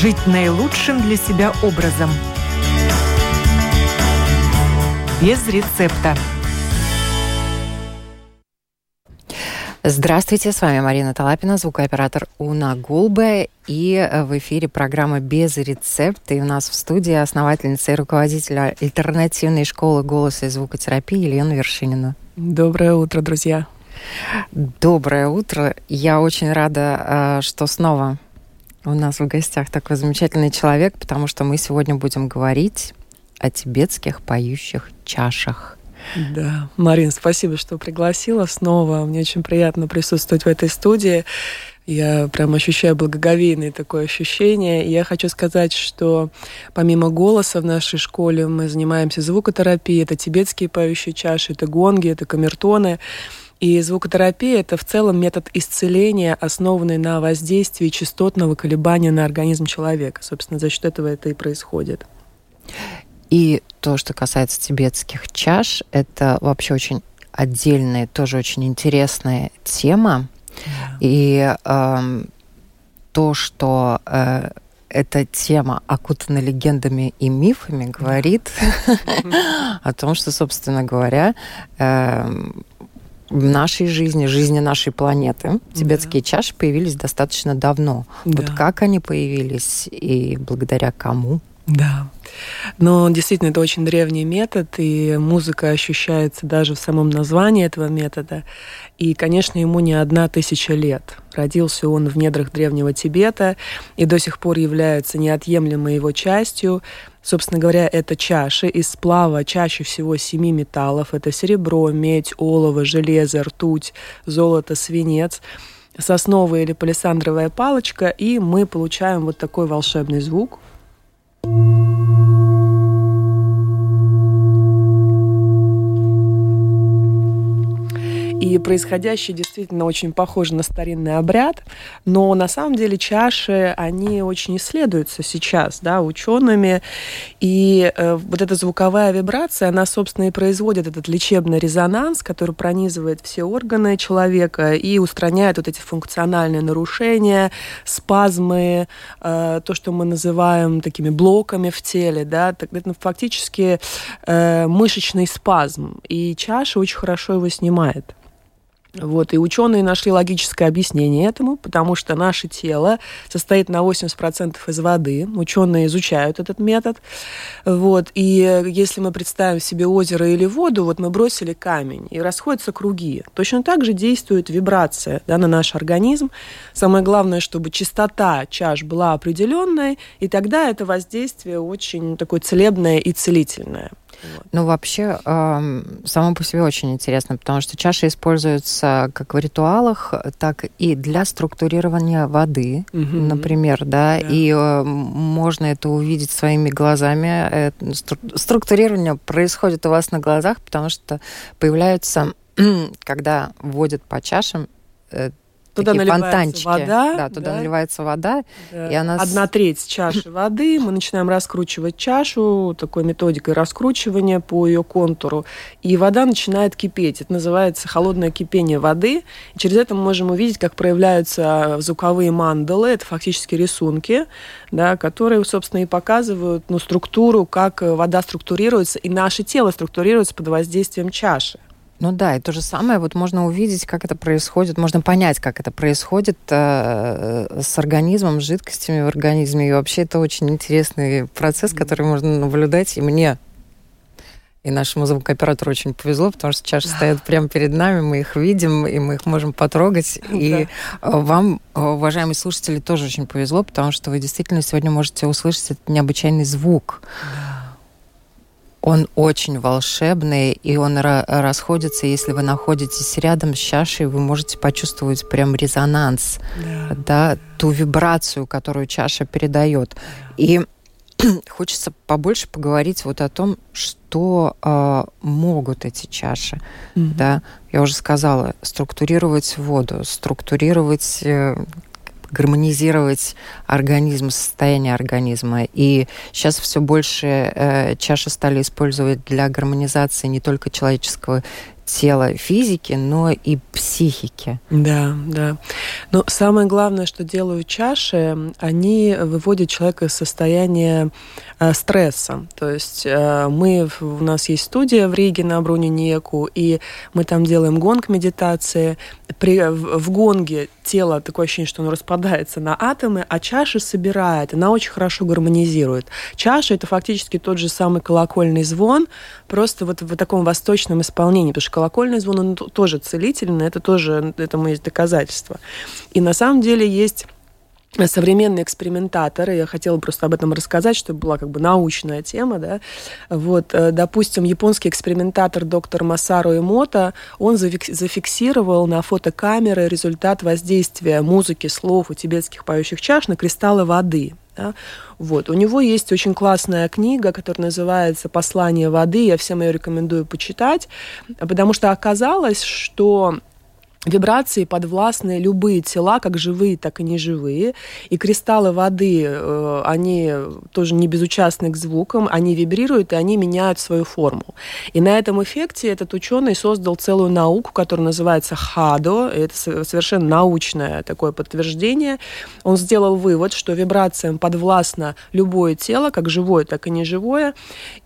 жить наилучшим для себя образом. Без рецепта. Здравствуйте, с вами Марина Талапина, звукооператор Уна Гулбе. И в эфире программа «Без рецепта». И у нас в студии основательница и руководитель альтернативной школы голоса и звукотерапии Елена Вершинина. Доброе утро, друзья. Доброе утро. Я очень рада, э, что снова у нас в гостях такой замечательный человек, потому что мы сегодня будем говорить о тибетских поющих чашах. Да, Марин, спасибо, что пригласила снова. Мне очень приятно присутствовать в этой студии. Я прям ощущаю благоговейное такое ощущение. И я хочу сказать, что помимо голоса в нашей школе мы занимаемся звукотерапией. Это тибетские поющие чаши, это гонги, это камертоны. И звукотерапия – это в целом метод исцеления, основанный на воздействии частотного колебания на организм человека. Собственно, за счет этого это и происходит. И то, что касается тибетских чаш, это вообще очень отдельная, тоже очень интересная тема. Yeah. И э, то, что э, эта тема окутана легендами и мифами, говорит о том, что, собственно говоря, эм, в нашей жизни, жизни нашей планеты. Тибетские да. чаши появились достаточно давно. Да. Вот как они появились и благодаря кому? Да. Но действительно, это очень древний метод, и музыка ощущается даже в самом названии этого метода. И, конечно, ему не одна тысяча лет. Родился он в недрах древнего Тибета и до сих пор является неотъемлемой его частью. Собственно говоря, это чаши из сплава чаще всего семи металлов. Это серебро, медь, олово, железо, ртуть, золото, свинец сосновая или палисандровая палочка, и мы получаем вот такой волшебный звук. you И происходящее действительно очень похоже на старинный обряд, но на самом деле чаши, они очень исследуются сейчас, да, учеными, и э, вот эта звуковая вибрация, она, собственно, и производит этот лечебный резонанс, который пронизывает все органы человека и устраняет вот эти функциональные нарушения, спазмы, э, то, что мы называем такими блоками в теле, да, это фактически э, мышечный спазм, и чаша очень хорошо его снимает. Вот, и ученые нашли логическое объяснение этому, потому что наше тело состоит на 80% из воды. Ученые изучают этот метод. Вот, и если мы представим себе озеро или воду, вот мы бросили камень, и расходятся круги. Точно так же действует вибрация да, на наш организм. Самое главное, чтобы частота чаш была определенной, и тогда это воздействие очень такое целебное и целительное. Вот. Ну, вообще, э, само по себе очень интересно, потому что чаши используются как в ритуалах, так и для структурирования воды, угу. например, да, да. и э, можно это увидеть своими глазами. Э, стру структурирование происходит у вас на глазах, потому что появляются, когда вводят по чашам, э, Туда наливается фонтанчики. вода. Да, туда да? наливается вода. Да. И она... Одна треть чаши воды. Мы начинаем раскручивать чашу такой методикой раскручивания по ее контуру. И вода начинает кипеть. Это называется холодное кипение воды. И через это мы можем увидеть, как проявляются звуковые мандалы. Это фактически рисунки, да, которые, собственно, и показывают ну, структуру, как вода структурируется, и наше тело структурируется под воздействием чаши. Ну да, и то же самое, вот можно увидеть, как это происходит, можно понять, как это происходит э, с организмом, с жидкостями в организме. И вообще это очень интересный процесс, который можно наблюдать. И мне и нашему звукооператору очень повезло, потому что чаши стоят прямо перед нами, мы их видим, и мы их можем потрогать. И да. вам, уважаемые слушатели, тоже очень повезло, потому что вы действительно сегодня можете услышать этот необычайный звук. Да он очень волшебный, и он расходится, если вы находитесь рядом с чашей, вы можете почувствовать прям резонанс, да, да ту вибрацию, которую чаша передает. Да. И хочется побольше поговорить вот о том, что э, могут эти чаши. Mm-hmm. Да, я уже сказала, структурировать воду, структурировать э, гармонизировать организм, состояние организма. И сейчас все больше э, чаши стали использовать для гармонизации не только человеческого тела, физики, но и психики. Да, да. Но самое главное, что делают чаши, они выводят человека из состояния э, стресса. То есть э, мы, у нас есть студия в Риге на Бруне Неку, и мы там делаем гонг медитации. При, в, в гонге тело, такое ощущение, что оно распадается на атомы, а чаша собирает, она очень хорошо гармонизирует. Чаша – это фактически тот же самый колокольный звон, просто вот в таком восточном исполнении, потому что колокольный звон, он тоже целительный, это тоже, этому есть доказательства. И на самом деле есть современные экспериментаторы, я хотела просто об этом рассказать, чтобы была как бы научная тема, да, вот, э, допустим, японский экспериментатор доктор Масару Эмото, он зафиксировал на фотокамеры результат воздействия музыки, слов у тибетских поющих чаш на кристаллы воды, да? Вот. У него есть очень классная книга, которая называется «Послание воды». Я всем ее рекомендую почитать, потому что оказалось, что Вибрации подвластны любые тела, как живые, так и неживые. И кристаллы воды, э, они тоже не безучастны к звукам, они вибрируют, и они меняют свою форму. И на этом эффекте этот ученый создал целую науку, которая называется ХАДО. Это совершенно научное такое подтверждение. Он сделал вывод, что вибрациям подвластно любое тело, как живое, так и неживое.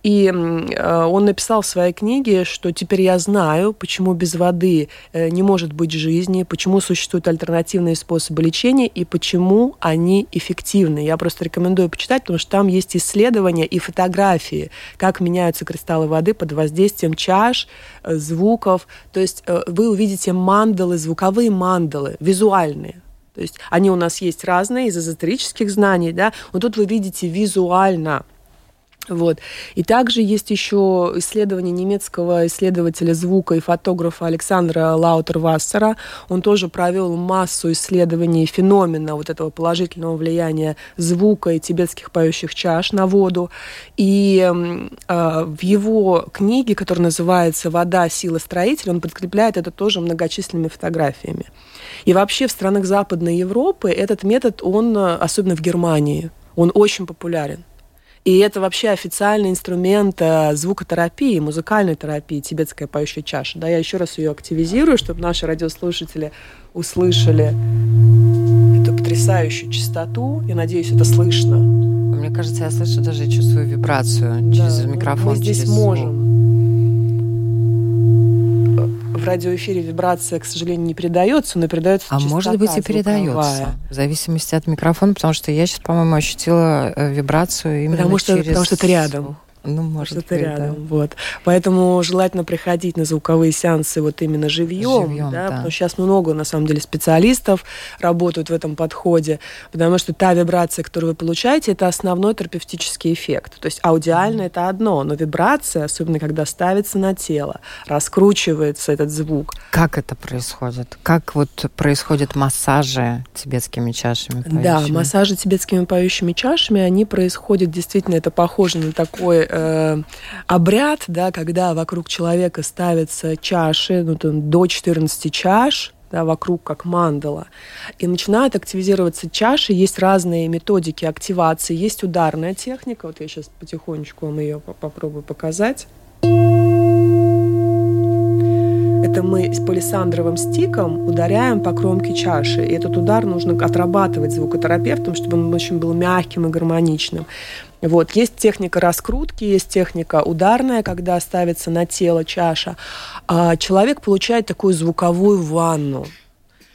И э, он написал в своей книге, что теперь я знаю, почему без воды э, не может быть быть жизни, почему существуют альтернативные способы лечения и почему они эффективны. Я просто рекомендую почитать, потому что там есть исследования и фотографии, как меняются кристаллы воды под воздействием чаш, э, звуков. То есть э, вы увидите мандалы, звуковые мандалы, визуальные. То есть они у нас есть разные из эзотерических знаний, да, но тут вы видите визуально – вот. И также есть еще исследование немецкого исследователя звука и фотографа Александра Лаутервассера. Он тоже провел массу исследований феномена вот этого положительного влияния звука и тибетских поющих чаш на воду. И э, в его книге, которая называется «Вода. Сила строителя», он подкрепляет это тоже многочисленными фотографиями. И вообще в странах Западной Европы этот метод, он, э, особенно в Германии, он очень популярен. И это вообще официальный инструмент э, звукотерапии, музыкальной терапии, тибетская поющая чаша. Да, я еще раз ее активизирую, чтобы наши радиослушатели услышали эту потрясающую частоту. Я надеюсь, это слышно. Мне кажется, я слышу даже чувствую вибрацию да, через микрофон. Мы здесь через можем в радиоэфире вибрация, к сожалению, не передается, но передается А может быть и передается, в зависимости от микрофона, потому что я сейчас, по-моему, ощутила э, вибрацию именно потому что, через... Потому что это рядом. Ну, может быть, рядом. Да. Вот. Поэтому желательно приходить на звуковые сеансы вот именно живьем, живьем да, да. потому что сейчас много, на самом деле, специалистов работают в этом подходе, потому что та вибрация, которую вы получаете, это основной терапевтический эффект. То есть аудиально mm. это одно, но вибрация, особенно когда ставится на тело, раскручивается этот звук. Как это происходит? Как вот происходят массажи тибетскими чашами? Поющими? Да, массажи тибетскими поющими чашами, они происходят действительно, это похоже на такой э, обряд, да, когда вокруг человека ставятся чаши, ну, там, до 14 чаш, да, вокруг как мандала. И начинают активизироваться чаши. Есть разные методики активации. Есть ударная техника. Вот я сейчас потихонечку вам ее попробую показать. Это мы с палисандровым стиком ударяем по кромке чаши. И этот удар нужно отрабатывать звукотерапевтом, чтобы он очень был мягким и гармоничным. Вот. Есть техника раскрутки, есть техника ударная, когда ставится на тело чаша. А человек получает такую звуковую ванну.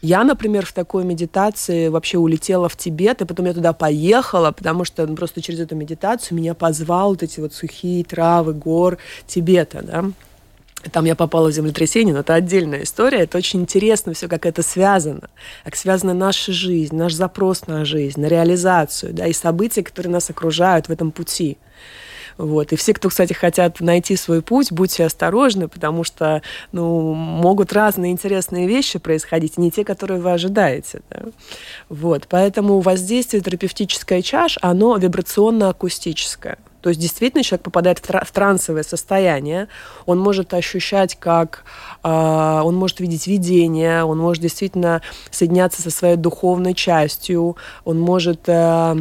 Я, например, в такой медитации вообще улетела в Тибет, и потом я туда поехала, потому что просто через эту медитацию меня позвал вот эти вот сухие травы гор Тибета, да. Там я попала в землетрясение, но это отдельная история. Это очень интересно все, как это связано. Как связана наша жизнь, наш запрос на жизнь, на реализацию, да, и события, которые нас окружают в этом пути. Вот. И все, кто, кстати, хотят найти свой путь, будьте осторожны, потому что ну, могут разные интересные вещи происходить, не те, которые вы ожидаете. Да? Вот. Поэтому воздействие терапевтической чаш, оно вибрационно-акустическое. То есть действительно человек попадает в, в трансовое состояние, он может ощущать, как э, он может видеть видение, он может действительно соединяться со своей духовной частью, он может э,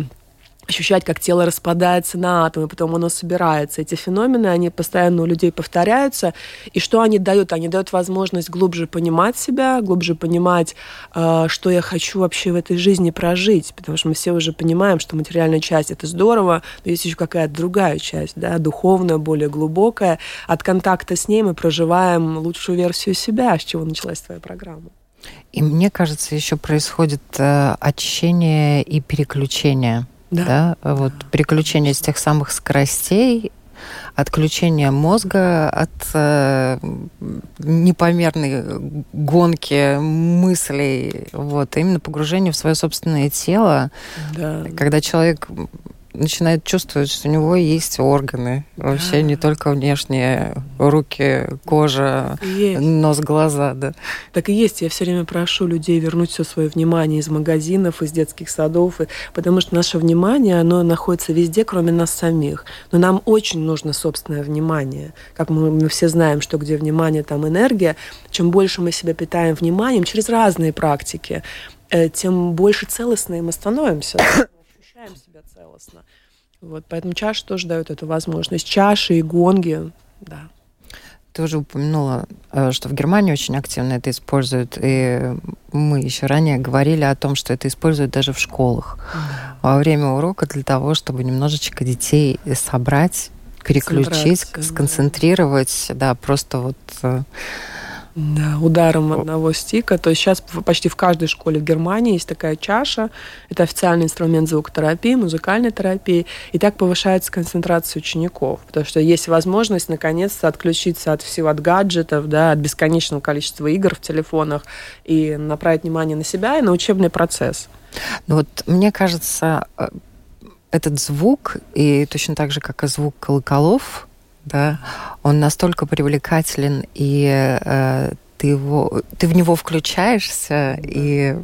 ощущать, как тело распадается на атомы, потом оно собирается. Эти феномены, они постоянно у людей повторяются. И что они дают? Они дают возможность глубже понимать себя, глубже понимать, э, что я хочу вообще в этой жизни прожить. Потому что мы все уже понимаем, что материальная часть — это здорово, но есть еще какая-то другая часть, да, духовная, более глубокая. От контакта с ней мы проживаем лучшую версию себя, с чего началась твоя программа. И мне кажется, еще происходит э, очищение и переключение да. да, вот переключение с тех самых скоростей, отключение мозга от э, непомерной гонки мыслей, вот, именно погружение в свое собственное тело, да. когда человек начинает чувствовать, что у него есть органы. Вообще да. не только внешние руки, кожа, нос, глаза, да. Так и есть. Я все время прошу людей вернуть все свое внимание из магазинов, из детских садов, потому что наше внимание, оно находится везде, кроме нас самих. Но нам очень нужно собственное внимание. Как мы, мы все знаем, что где внимание, там энергия. Чем больше мы себя питаем вниманием через разные практики, э, тем больше целостные мы становимся ощущаем себя целостно. Вот, поэтому чаша тоже дает эту возможность. Чаши и гонги, да. Ты уже упомянула, э, что в Германии очень активно это используют, и мы еще ранее говорили о том, что это используют даже в школах во время урока для того, чтобы немножечко детей собрать, переключить, сконцентрировать, да, да просто вот э, да, ударом одного стика. То есть сейчас почти в каждой школе в Германии есть такая чаша. Это официальный инструмент звукотерапии, музыкальной терапии. И так повышается концентрация учеников. Потому что есть возможность наконец-то отключиться от всего, от гаджетов, да, от бесконечного количества игр в телефонах и направить внимание на себя и на учебный процесс. Ну вот мне кажется, э, этот звук, и точно так же, как и звук колоколов, да, он настолько привлекателен, и э, ты его, ты в него включаешься, да. и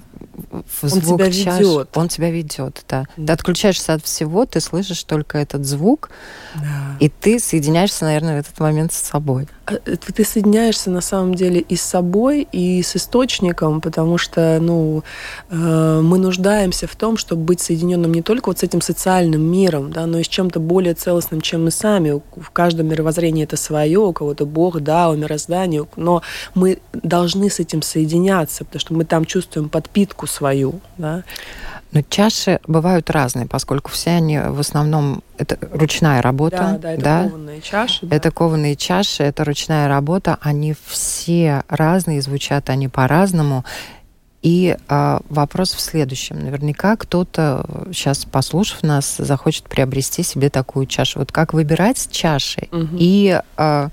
в звук он тебя ведет. Он тебя ведет, да. да. Ты отключаешься от всего, ты слышишь только этот звук, да. и ты соединяешься, наверное, в этот момент с собой. А, э, ты соединяешься на самом деле и с собой, и с источником, потому что, ну, э, мы нуждаемся в том, чтобы быть соединенным не только вот с этим социальным миром, да, но и с чем-то более целостным, чем мы сами. В каждом мировоззрении это свое, у кого-то Бог, да, у мироздания, но мы должны с этим соединяться, потому что мы там чувствуем подпитку свою, да. Но чаши бывают разные, поскольку все они в основном это ручная работа. Да, да, это да? кованые чаши. Да. Это кованые чаши, это ручная работа. Они все разные, звучат они по-разному. И э, вопрос в следующем. Наверняка кто-то сейчас, послушав нас, захочет приобрести себе такую чашу. Вот как выбирать чаши угу. и э,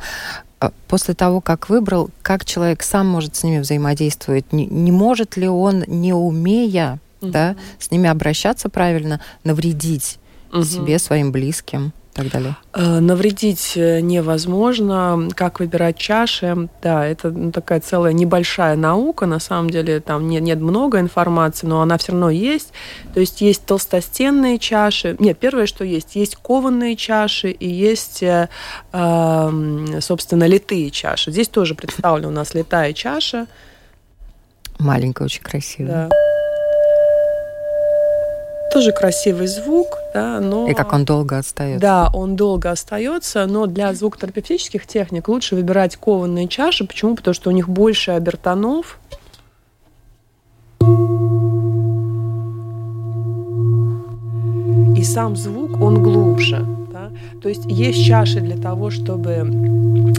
после того, как выбрал, как человек сам может с ними взаимодействовать? Не, не может ли он, не умея угу. да, с ними обращаться правильно, навредить угу. себе, своим близким? и так далее? Э, навредить э, невозможно. Как выбирать чаши? Да, это ну, такая целая небольшая наука. На самом деле там нет, нет много информации, но она все равно есть. То есть есть толстостенные чаши. Нет, первое, что есть, есть кованые чаши и есть, э, эм, собственно, литые чаши. Здесь тоже представлена у нас литая чаша. Маленькая, очень красивая. Да. Тоже красивый звук, да, но... И как он долго остается. Да, он долго остается, но для звукотерапевтических техник лучше выбирать кованые чаши. Почему? Потому что у них больше обертонов. И сам звук, он глубже. То есть есть чаши для того, чтобы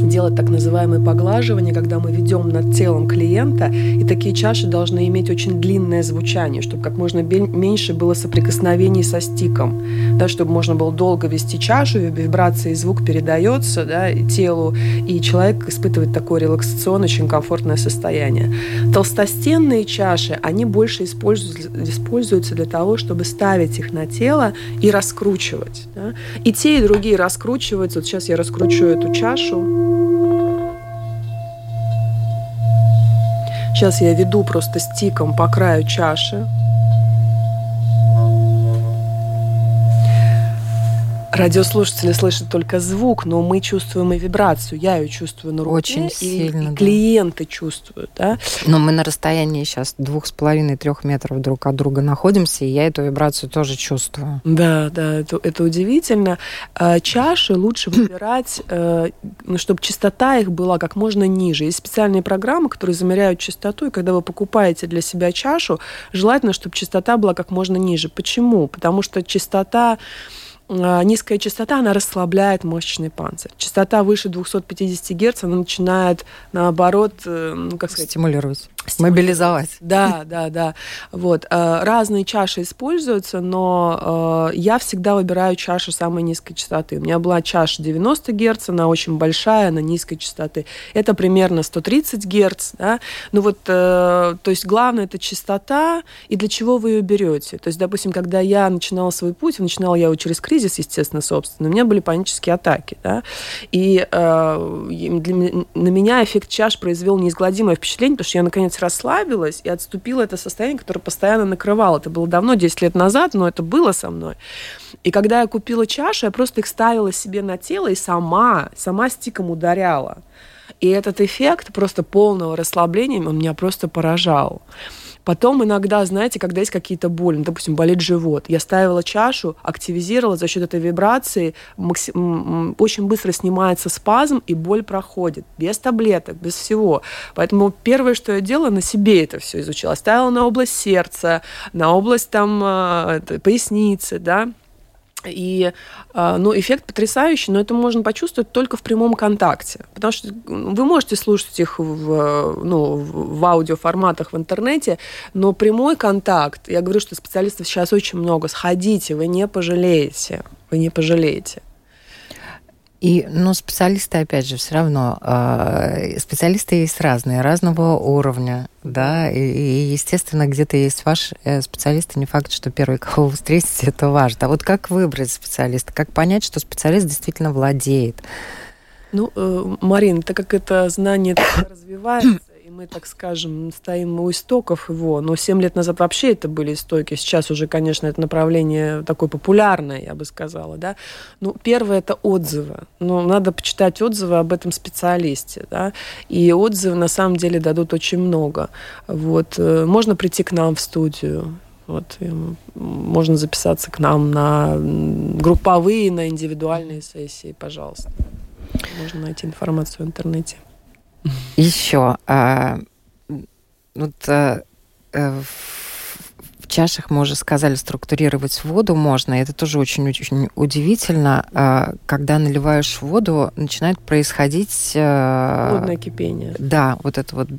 делать так называемые поглаживания, когда мы ведем над телом клиента, и такие чаши должны иметь очень длинное звучание, чтобы как можно меньше было соприкосновений со стиком, да, чтобы можно было долго вести чашу, вибрация и звук передается да, и телу, и человек испытывает такое релаксационное, очень комфортное состояние. Толстостенные чаши, они больше используются, для того, чтобы ставить их на тело и раскручивать. Да. И те, и другие раскручиваются. Вот сейчас я раскручу эту чашу. Сейчас я веду просто стиком по краю чаши. Радиослушатели слышат только звук, но мы чувствуем и вибрацию. Я ее чувствую на руке. Очень сильно. И, и клиенты чувствуют, да. Но мы на расстоянии сейчас двух с половиной трех метров друг от друга находимся, и я эту вибрацию тоже чувствую. Да, да, это, это удивительно. А, чаши лучше выбирать, э, ну, чтобы частота их была как можно ниже. Есть специальные программы, которые замеряют частоту, и когда вы покупаете для себя чашу, желательно, чтобы частота была как можно ниже. Почему? Потому что частота низкая частота, она расслабляет мышечный панцирь. Частота выше 250 Гц, она начинает, наоборот, э, ну, как сказать... Стимулировать. Мобилизовать. Да, да, да. Вот. Э, разные чаши используются, но э, я всегда выбираю чашу самой низкой частоты. У меня была чаша 90 Гц, она очень большая, она низкой частоты. Это примерно 130 Гц. Да? Ну вот, то есть главное это частота и для чего вы ее берете. То есть, допустим, когда я начинала свой путь, начинала я его через кризис, естественно, собственно, у меня были панические атаки. Да? И э, для, на меня эффект чаш произвел неизгладимое впечатление, потому что я, наконец, расслабилась и отступила это состояние, которое постоянно накрывало. Это было давно, 10 лет назад, но это было со мной. И когда я купила чашу, я просто их ставила себе на тело и сама, сама стиком ударяла. И этот эффект просто полного расслабления меня просто поражал. Потом иногда, знаете, когда есть какие-то боли, ну, допустим, болит живот, я ставила чашу, активизировала за счет этой вибрации, максим... очень быстро снимается спазм, и боль проходит. Без таблеток, без всего. Поэтому первое, что я делала, на себе это все изучила. Ставила на область сердца, на область там а, поясницы, да, и а, ну, эффект потрясающий, но это можно почувствовать только в прямом контакте. Потому что вы можете слушать их в, ну, в аудиоформатах в интернете, но прямой контакт, я говорю, что специалистов сейчас очень много, сходите, вы не пожалеете. Вы не пожалеете. И, ну, специалисты, опять же, все равно, э, специалисты есть разные, разного уровня, да, и, и естественно, где-то есть ваш э, специалист, и не факт, что первый, кого вы встретите, это ваш. А вот как выбрать специалиста? Как понять, что специалист действительно владеет? Ну, э, Марин, так как это знание развивается, мы, так скажем, стоим у истоков его, но 7 лет назад вообще это были истоки, сейчас уже, конечно, это направление такое популярное, я бы сказала, да. Ну, первое – это отзывы. Ну, надо почитать отзывы об этом специалисте, да, и отзывы на самом деле дадут очень много. Вот. Э, можно прийти к нам в студию, вот, можно записаться к нам на групповые, на индивидуальные сессии, пожалуйста. Можно найти информацию в интернете. Еще а, вот а, в чашах мы уже сказали, структурировать воду можно. Это тоже очень-очень удивительно. А, когда наливаешь воду, начинает происходить... Холодное кипение. Да, вот это вот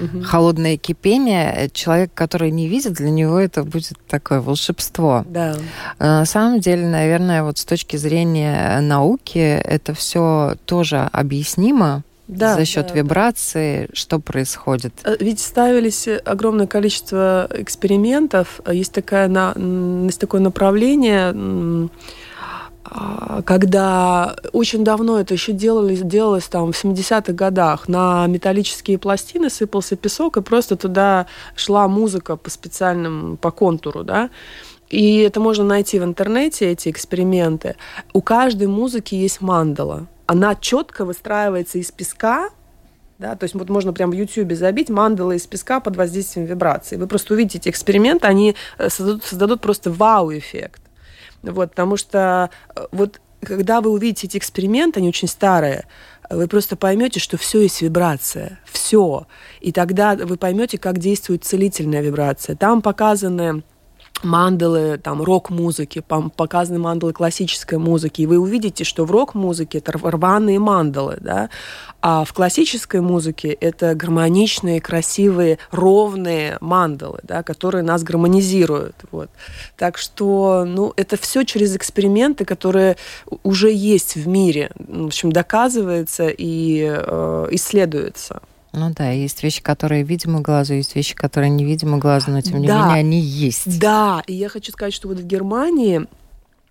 угу. холодное кипение. Человек, который не видит, для него это будет такое волшебство. Да. На самом деле, наверное, вот с точки зрения науки это все тоже объяснимо да, за счет да, вибрации, да. что происходит? Э, ведь ставились огромное количество экспериментов. Есть, такая, есть такое направление, а, когда очень давно это еще делалось, делалось там в 70-х годах, на металлические пластины сыпался песок, и просто туда шла музыка по специальным, по контуру, да, и это можно найти в интернете, эти эксперименты. У каждой музыки есть мандала она четко выстраивается из песка, да, то есть вот можно прямо в YouTube забить мандалы из песка под воздействием вибраций. Вы просто увидите эти эксперименты, они э, создадут, создадут просто вау-эффект. Вот, потому что э, вот когда вы увидите эти эксперименты, они очень старые, вы просто поймете, что все есть вибрация, все. И тогда вы поймете, как действует целительная вибрация. Там показаны мандалы, там, рок-музыки, показаны мандалы классической музыки, и вы увидите, что в рок-музыке это рваные мандалы, да, а в классической музыке это гармоничные, красивые, ровные мандалы, да, которые нас гармонизируют, вот. Так что, ну, это все через эксперименты, которые уже есть в мире, в общем, доказывается и э, исследуется. Ну да, есть вещи, которые видимы глазу, есть вещи, которые невидимы глазу, но тем не да, менее они есть. Да, и я хочу сказать, что вот в Германии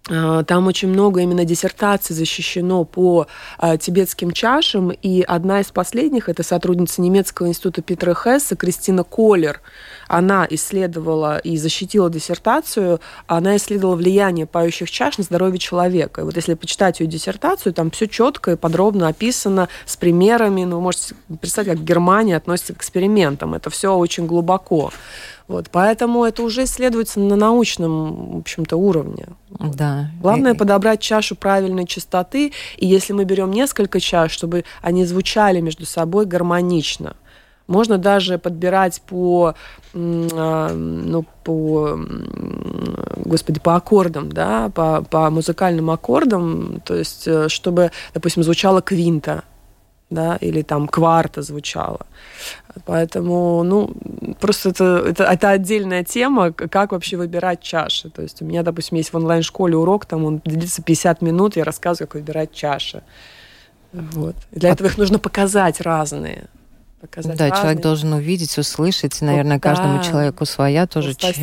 там очень много именно диссертаций защищено по э, тибетским чашам, и одна из последних – это сотрудница немецкого института Питера Хесса Кристина Колер. Она исследовала и защитила диссертацию, она исследовала влияние пающих чаш на здоровье человека. И вот если почитать ее диссертацию, там все четко и подробно описано с примерами. Ну, вы можете представить, как Германия относится к экспериментам. Это все очень глубоко. Вот, поэтому это уже исследуется на научном, в общем-то, уровне. Да. Главное и... подобрать чашу правильной частоты, и если мы берем несколько чаш, чтобы они звучали между собой гармонично. Можно даже подбирать по, а, ну, по, господи, по аккордам, да, по, по музыкальным аккордам, то есть, э, чтобы, допустим, звучала квинта, да, или там кварта звучала. Поэтому, ну, просто это, это, это отдельная тема, как вообще выбирать чаши. То есть у меня, допустим, есть в онлайн-школе урок, там он длится 50 минут, я рассказываю, как выбирать чаши. Вот. для а этого их нужно показать разные показать. Да, разные. человек должен увидеть, услышать. Наверное, вот, каждому да. человеку своя тоже чаша.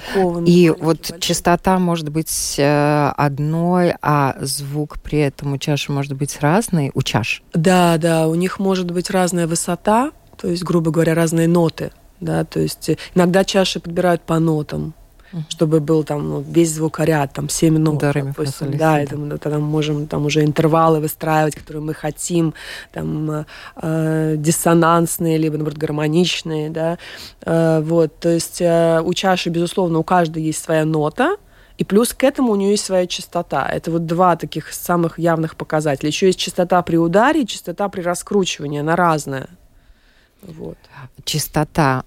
кованые. И вот большие. частота может быть э, одной, а звук при этом у чаши может быть разный, у чаш. Да, да, у них может быть разная высота, то есть, грубо говоря, разные ноты. Да, то есть иногда чаши подбирают по нотам чтобы был там ну, весь звукоряд, там 7 нот. Да, допустим, да, это мы тогда можем там уже интервалы выстраивать, которые мы хотим, там э, э, диссонансные, либо, наоборот, гармоничные, да, э, вот, то есть э, у чаши, безусловно, у каждой есть своя нота, и плюс к этому у нее есть своя частота. Это вот два таких самых явных показателя. Еще есть частота при ударе и частота при раскручивании. Она разная. Вот. Частота.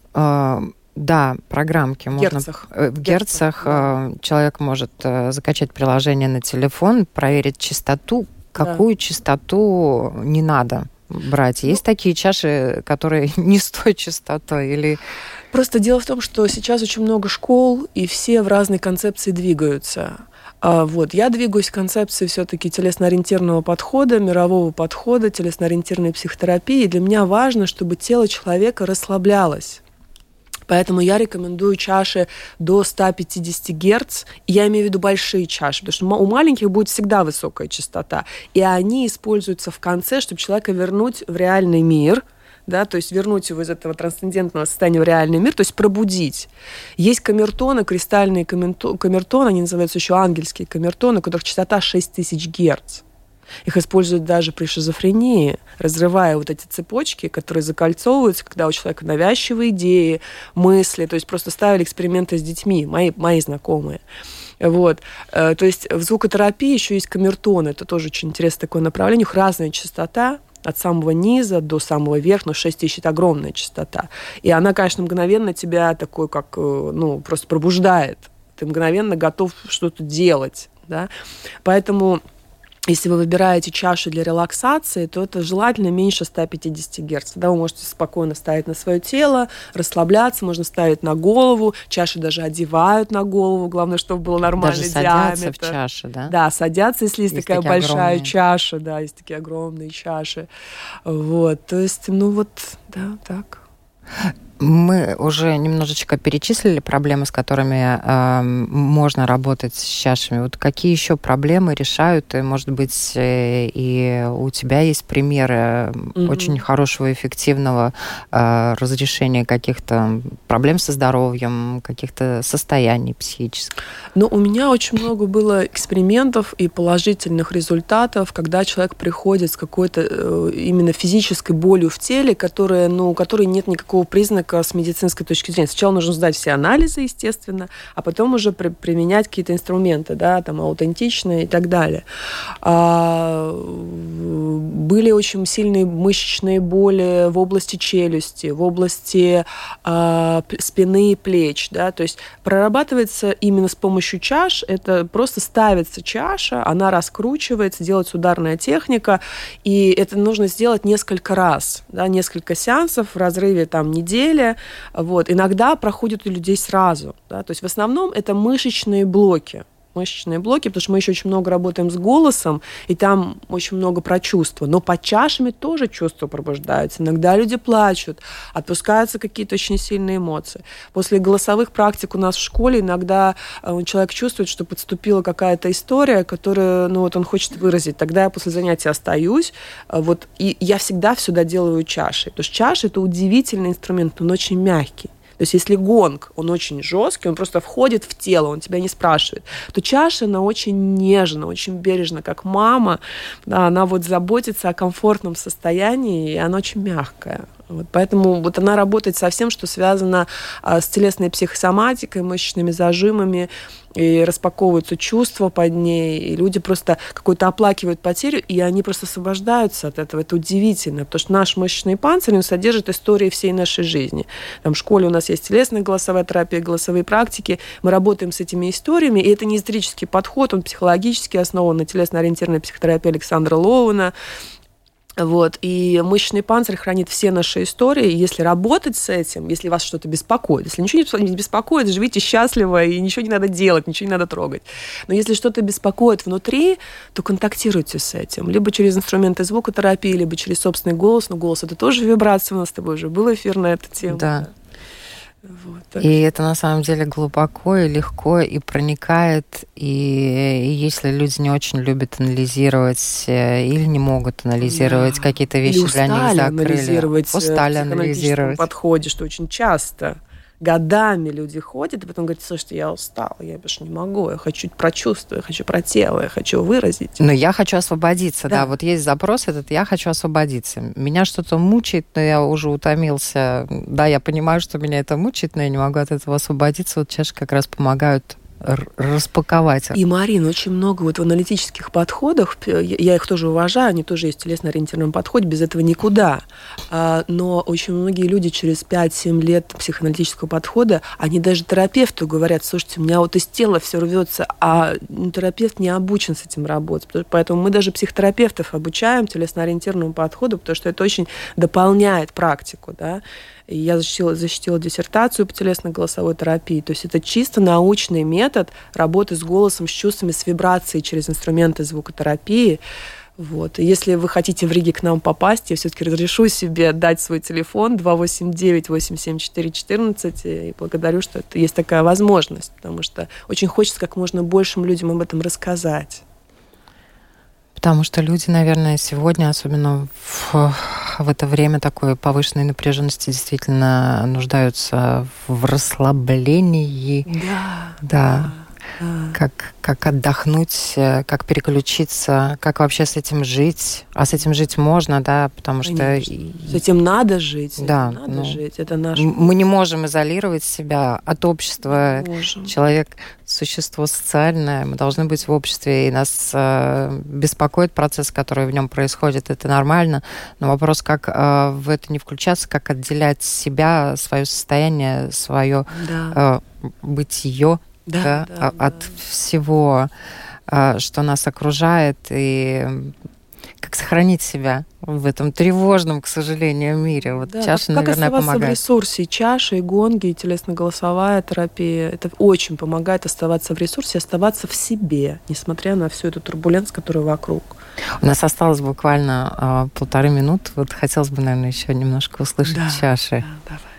Э, да, программки. В герцах. Можно, в герцах да. Э, человек может э, закачать приложение на телефон, проверить частоту. Какую да. частоту не надо брать? Есть ну, такие чаши, которые не с той частотой или... Просто дело в том, что сейчас очень много школ, и все в разные концепции двигаются. А, вот. Я двигаюсь в концепции все-таки телесно-ориентированного подхода, мирового подхода, телесно-ориентированной психотерапии. И для меня важно, чтобы тело человека расслаблялось. Поэтому я рекомендую чаши до 150 Гц. Я имею в виду большие чаши, потому что у маленьких будет всегда высокая частота. И они используются в конце, чтобы человека вернуть в реальный мир – да, то есть вернуть его из этого трансцендентного состояния в реальный мир, то есть пробудить. Есть камертоны, кристальные камертоны, они называются еще ангельские камертоны, у которых частота 6000 Гц. Их используют даже при шизофрении, разрывая вот эти цепочки, которые закольцовываются, когда у человека навязчивые идеи, мысли. То есть просто ставили эксперименты с детьми, мои, мои знакомые. Вот. Э, то есть в звукотерапии еще есть камертон. Это тоже очень интересное такое направление. У них разная частота, от самого низа до самого верха, но 6 тысяч – это огромная частота. И она, конечно, мгновенно тебя такой, как, э, ну, просто пробуждает. Ты мгновенно готов что-то делать, да. Поэтому если вы выбираете чашу для релаксации, то это желательно меньше 150 Гц. Тогда вы можете спокойно ставить на свое тело, расслабляться, можно ставить на голову. Чаши даже одевают на голову, главное, чтобы был нормальный даже диаметр. садятся в чаше, да? Да, садятся, если есть, есть такая большая огромные. чаша, да, есть такие огромные чаши. Вот, то есть, ну вот, да, так. Мы уже немножечко перечислили проблемы, с которыми э, можно работать с чашами. Вот какие еще проблемы решают? И, может быть, э, и у тебя есть примеры mm-hmm. очень хорошего, эффективного э, разрешения каких-то проблем со здоровьем, каких-то состояний психических? Ну, у меня очень много было экспериментов и положительных результатов, когда человек приходит с какой-то э, именно физической болью в теле, которая, ну, у которой нет никакого признака только с медицинской точки зрения. Сначала нужно сдать все анализы, естественно, а потом уже при, применять какие-то инструменты, да, там, аутентичные и так далее. А, были очень сильные мышечные боли в области челюсти, в области а, спины и плеч, да, то есть прорабатывается именно с помощью чаш, это просто ставится чаша, она раскручивается, делается ударная техника, и это нужно сделать несколько раз, да, несколько сеансов в разрыве там недели, недели. Вот. Иногда проходят у людей сразу. Да? То есть в основном это мышечные блоки. Мышечные блоки, потому что мы еще очень много работаем с голосом, и там очень много про чувства. Но под чашами тоже чувства пробуждаются. Иногда люди плачут, отпускаются какие-то очень сильные эмоции. После голосовых практик у нас в школе иногда э, человек чувствует, что подступила какая-то история, которую ну, вот он хочет выразить. Тогда я после занятия остаюсь, э, вот, и я всегда всегда делаю чашей. Потому что чаша – это удивительный инструмент, он очень мягкий. То есть если гонг, он очень жесткий, он просто входит в тело, он тебя не спрашивает, то чаша, она очень нежна, очень бережна, как мама, да, она вот заботится о комфортном состоянии, и она очень мягкая. Вот, поэтому вот она работает со всем, что связано а, с телесной психосоматикой, мышечными зажимами, и распаковываются чувства под ней, и люди просто какой-то оплакивают потерю, и они просто освобождаются от этого. Это удивительно, потому что наш мышечный панцирь, он содержит истории всей нашей жизни. Там в школе у нас есть телесная голосовая терапия, голосовые практики, мы работаем с этими историями, и это не исторический подход, он психологически основан на телесно-ориентированной психотерапии Александра Лоуна, вот. И мышечный панцирь хранит все наши истории. Если работать с этим, если вас что-то беспокоит, если ничего не беспокоит, живите счастливо, и ничего не надо делать, ничего не надо трогать. Но если что-то беспокоит внутри, то контактируйте с этим. Либо через инструменты звукотерапии, либо через собственный голос. Но голос — это тоже вибрация. У нас с тобой уже был эфир на эту тему. Да. Вот, и это на самом деле глубоко и легко и проникает. И, и если люди не очень любят анализировать э, или не могут анализировать да. какие-то вещи для них закрыли, анализировать э, устали анализировать подходе, что очень часто годами люди ходят, и потом говорят, слушайте, я устал, я больше не могу, я хочу прочувствовать, я хочу про тело, я хочу выразить. Но я хочу освободиться, да. да, вот есть запрос этот, я хочу освободиться. Меня что-то мучает, но я уже утомился. Да, я понимаю, что меня это мучает, но я не могу от этого освободиться. Вот чаши как раз помогают распаковать. И, Марина, очень много вот в аналитических подходах, я их тоже уважаю, они тоже есть в телесно-ориентированном подходе, без этого никуда. А, но очень многие люди через 5-7 лет психоаналитического подхода, они даже терапевту говорят, слушайте, у меня вот из тела все рвется, а терапевт не обучен с этим работать. Поэтому мы даже психотерапевтов обучаем телесно-ориентированному подходу, потому что это очень дополняет практику. Да? Я защитила, защитила диссертацию по телесно-голосовой терапии. То есть это чисто научный метод работы с голосом, с чувствами, с вибрацией через инструменты звукотерапии. Вот. И если вы хотите в Риге к нам попасть, я все-таки разрешу себе дать свой телефон 289-874-14 и благодарю, что это есть такая возможность, потому что очень хочется как можно большим людям об этом рассказать. Потому что люди, наверное, сегодня, особенно в, в это время такой повышенной напряженности, действительно нуждаются в расслаблении. Да. Да. Как, как отдохнуть, э, как переключиться, как вообще с этим жить. А с этим жить можно, да, потому Конечно. что... С этим надо жить. Да. Надо ну, жить. Это наш... Мы не можем изолировать себя от общества. Человек – существо социальное. Мы должны быть в обществе, и нас э, беспокоит процесс, который в нем происходит. Это нормально. Но вопрос, как э, в это не включаться, как отделять себя, свое состояние, свое да. э, бытие да, да, да, от да. всего, а, что нас окружает, и как сохранить себя в этом тревожном, к сожалению, мире. Вот да, чаша, как, наверное, помогает. в ресурсе. Чаша, и гонги, и телесно-голосовая терапия. Это очень помогает оставаться в ресурсе, оставаться в себе, несмотря на всю эту турбуленцию, которая вокруг. У нас осталось буквально э, полторы минуты. Вот хотелось бы, наверное, еще немножко услышать да, чаши. Да, давай.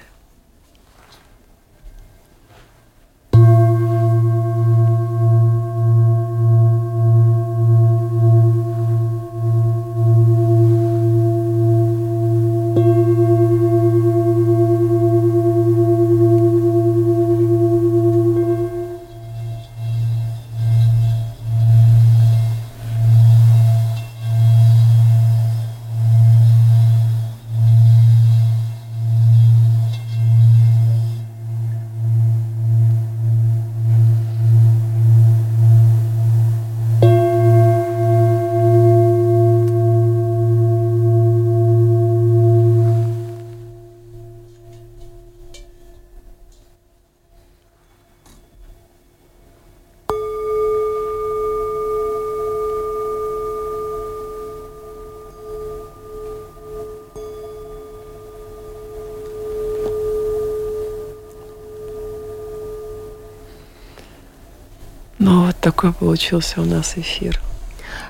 Такой получился у нас эфир.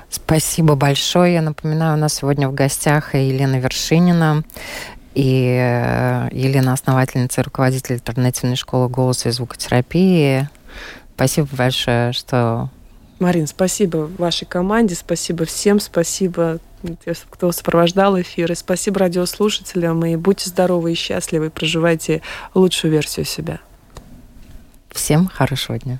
Спасибо большое. Я напоминаю, у нас сегодня в гостях Елена Вершинина и э, Елена основательница и руководитель альтернативной школы голоса и звукотерапии. Спасибо большое, что... Марин, спасибо вашей команде, спасибо всем, спасибо кто сопровождал эфир. И спасибо радиослушателям. И будьте здоровы и счастливы. Проживайте лучшую версию себя. Всем хорошего дня.